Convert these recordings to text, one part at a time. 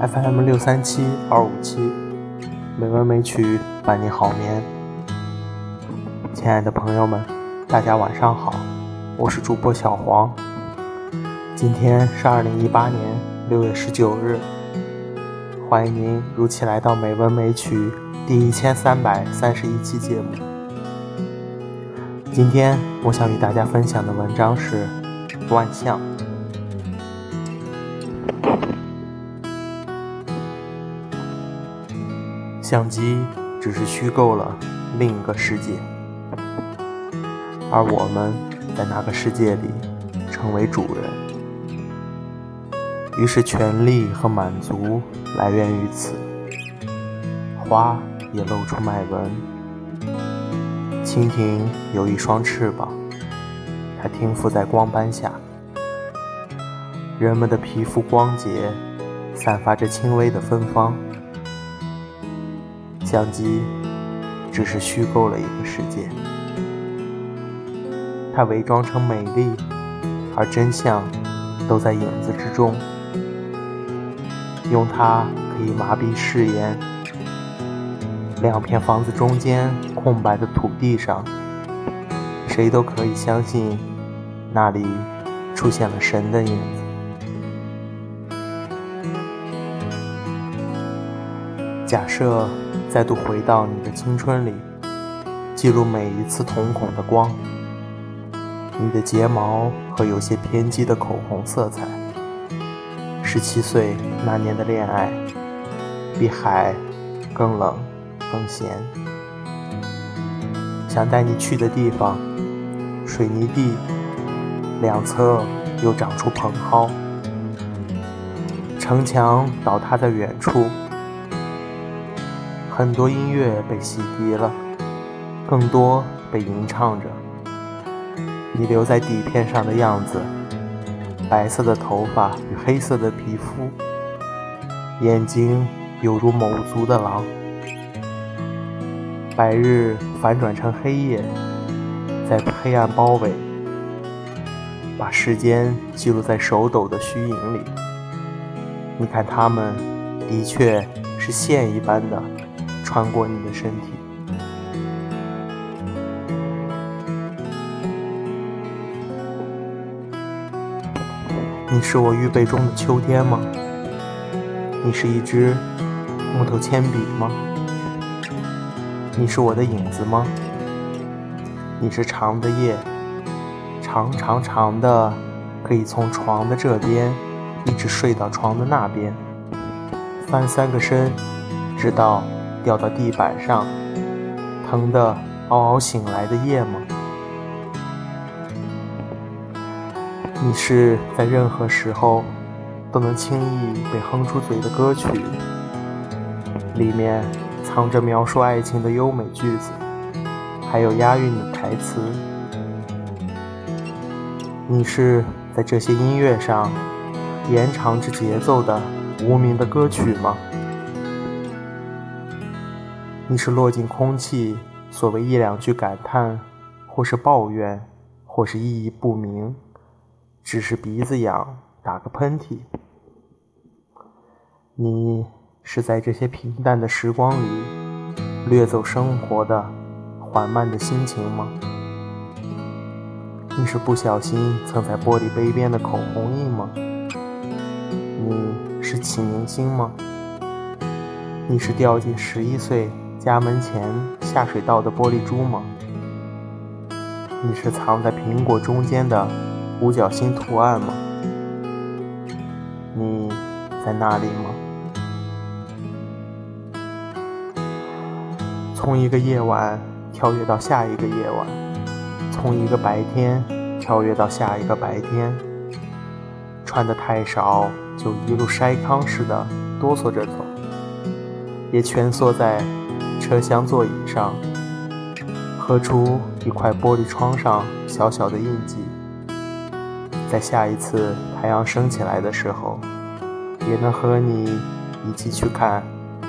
FM 六三七二五七，美文美曲伴你好眠。亲爱的朋友们，大家晚上好，我是主播小黄。今天是二零一八年六月十九日，欢迎您如期来到美文美曲第一千三百三十一期节目。今天我想与大家分享的文章是《万象》。相机只是虚构了另一个世界，而我们在那个世界里成为主人。于是，权力和满足来源于此。花也露出脉纹。蜻蜓有一双翅膀，它停伏在光斑下。人们的皮肤光洁，散发着轻微的芬芳。相机只是虚构了一个世界，它伪装成美丽，而真相都在影子之中。用它可以麻痹誓言。两片房子中间空白的土地上，谁都可以相信那里出现了神的影子。假设。再度回到你的青春里，记录每一次瞳孔的光，你的睫毛和有些偏激的口红色彩。十七岁那年的恋爱，比海更冷更咸。想带你去的地方，水泥地两侧又长出蓬蒿，城墙倒塌在远处。很多音乐被洗涤了，更多被吟唱着。你留在底片上的样子，白色的头发与黑色的皮肤，眼睛犹如某族的狼。白日反转成黑夜，在黑暗包围，把时间记录在手抖的虚影里。你看，它们的确是线一般的。穿过你的身体，你是我预备中的秋天吗？你是一支木头铅笔吗？你是我的影子吗？你是长的夜，长长长的，可以从床的这边一直睡到床的那边，翻三个身，直到。掉到地板上，疼得嗷嗷醒来的夜吗？你是在任何时候都能轻易被哼出嘴的歌曲，里面藏着描述爱情的优美句子，还有押韵的台词。你是在这些音乐上延长着节奏的无名的歌曲吗？你是落进空气，所谓一两句感叹，或是抱怨，或是意义不明，只是鼻子痒，打个喷嚏。你是在这些平淡的时光里，掠走生活的缓慢的心情吗？你是不小心蹭在玻璃杯边的口红印吗？你是启明星吗？你是掉进十一岁？家门前下水道的玻璃珠吗？你是藏在苹果中间的五角星图案吗？你在那里吗？从一个夜晚跳跃到下一个夜晚，从一个白天跳跃到下一个白天，穿的太少就一路筛糠似的哆嗦着走，也蜷缩在。车厢座椅上，刻出一块玻璃窗上小小的印记。在下一次太阳升起来的时候，也能和你一起去看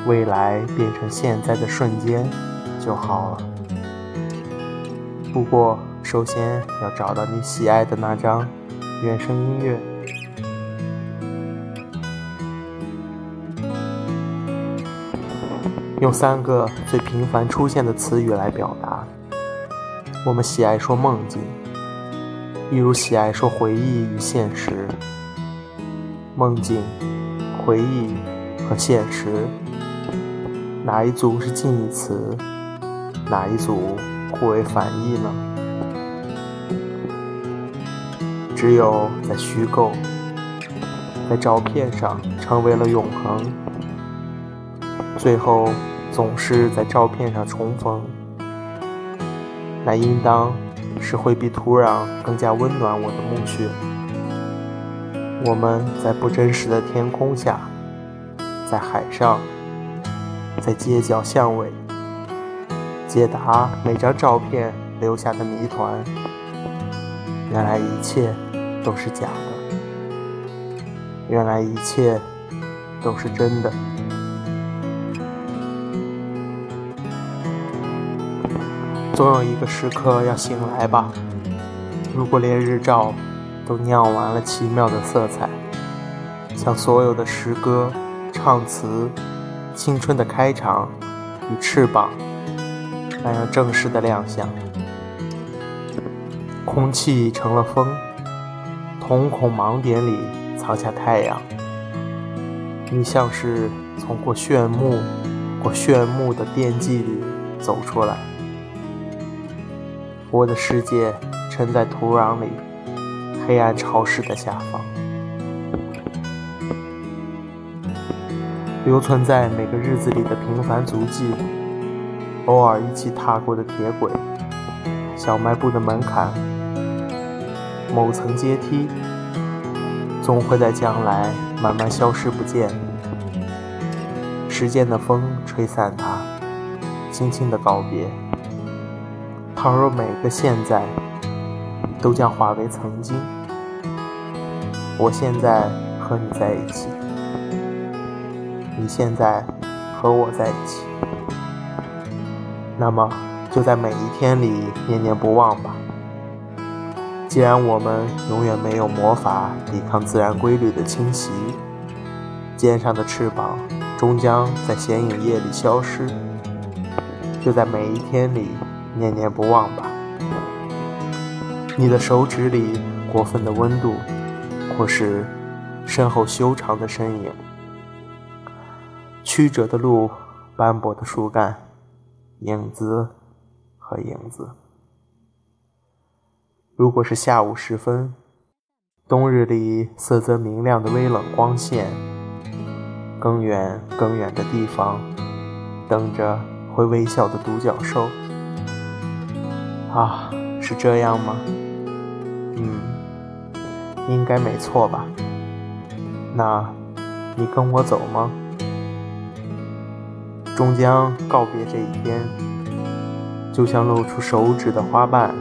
未来变成现在的瞬间就好了。不过，首先要找到你喜爱的那张原声音乐。用三个最频繁出现的词语来表达。我们喜爱说梦境，一如喜爱说回忆与现实。梦境、回忆和现实，哪一组是近义词？哪一组互为反义呢？只有在虚构、在照片上成为了永恒，最后总是在照片上重逢，那应当是会比土壤更加温暖我的墓穴。我们在不真实的天空下，在海上，在街角巷尾，解答每张照片留下的谜团。原来一切都是假的，原来一切都是真的。总有一个时刻要醒来吧。如果连日照。都酿完了奇妙的色彩，像所有的诗歌、唱词、青春的开场与翅膀那样正式的亮相。空气成了风，瞳孔盲点里藏下太阳。你像是从过炫目、过炫目的电锯里走出来。我的世界沉在土壤里。黑暗潮湿的下方，留存在每个日子里的平凡足迹，偶尔一起踏过的铁轨，小卖部的门槛，某层阶梯，总会在将来慢慢消失不见。时间的风吹散它，轻轻的告别。倘若每个现在。都将化为曾经。我现在和你在一起，你现在和我在一起，那么就在每一天里念念不忘吧。既然我们永远没有魔法抵抗自然规律的侵袭，肩上的翅膀终将在显影夜里消失，就在每一天里念念不忘吧。你的手指里过分的温度，或是身后修长的身影，曲折的路，斑驳的树干，影子和影子。如果是下午时分，冬日里色泽明亮的微冷光线，更远更远的地方，等着会微笑的独角兽。啊，是这样吗？嗯，应该没错吧？那，你跟我走吗？终将告别这一天，就像露出手指的花瓣，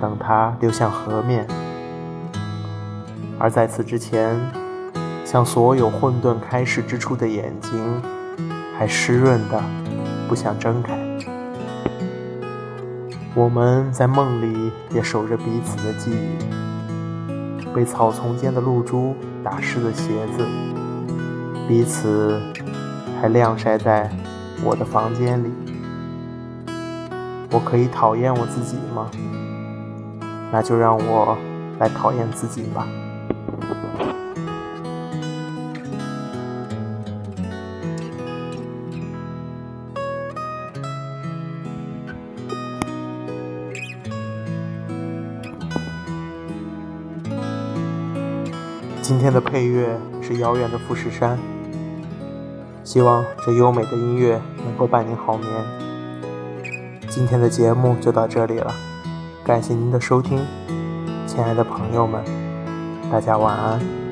等它流向河面。而在此之前，像所有混沌开始之初的眼睛，还湿润的，不想睁开。我们在梦里也守着彼此的记忆，被草丛间的露珠打湿的鞋子，彼此还晾晒在我的房间里。我可以讨厌我自己吗？那就让我来讨厌自己吧。今天的配乐是遥远的富士山，希望这优美的音乐能够伴您好眠。今天的节目就到这里了，感谢您的收听，亲爱的朋友们，大家晚安。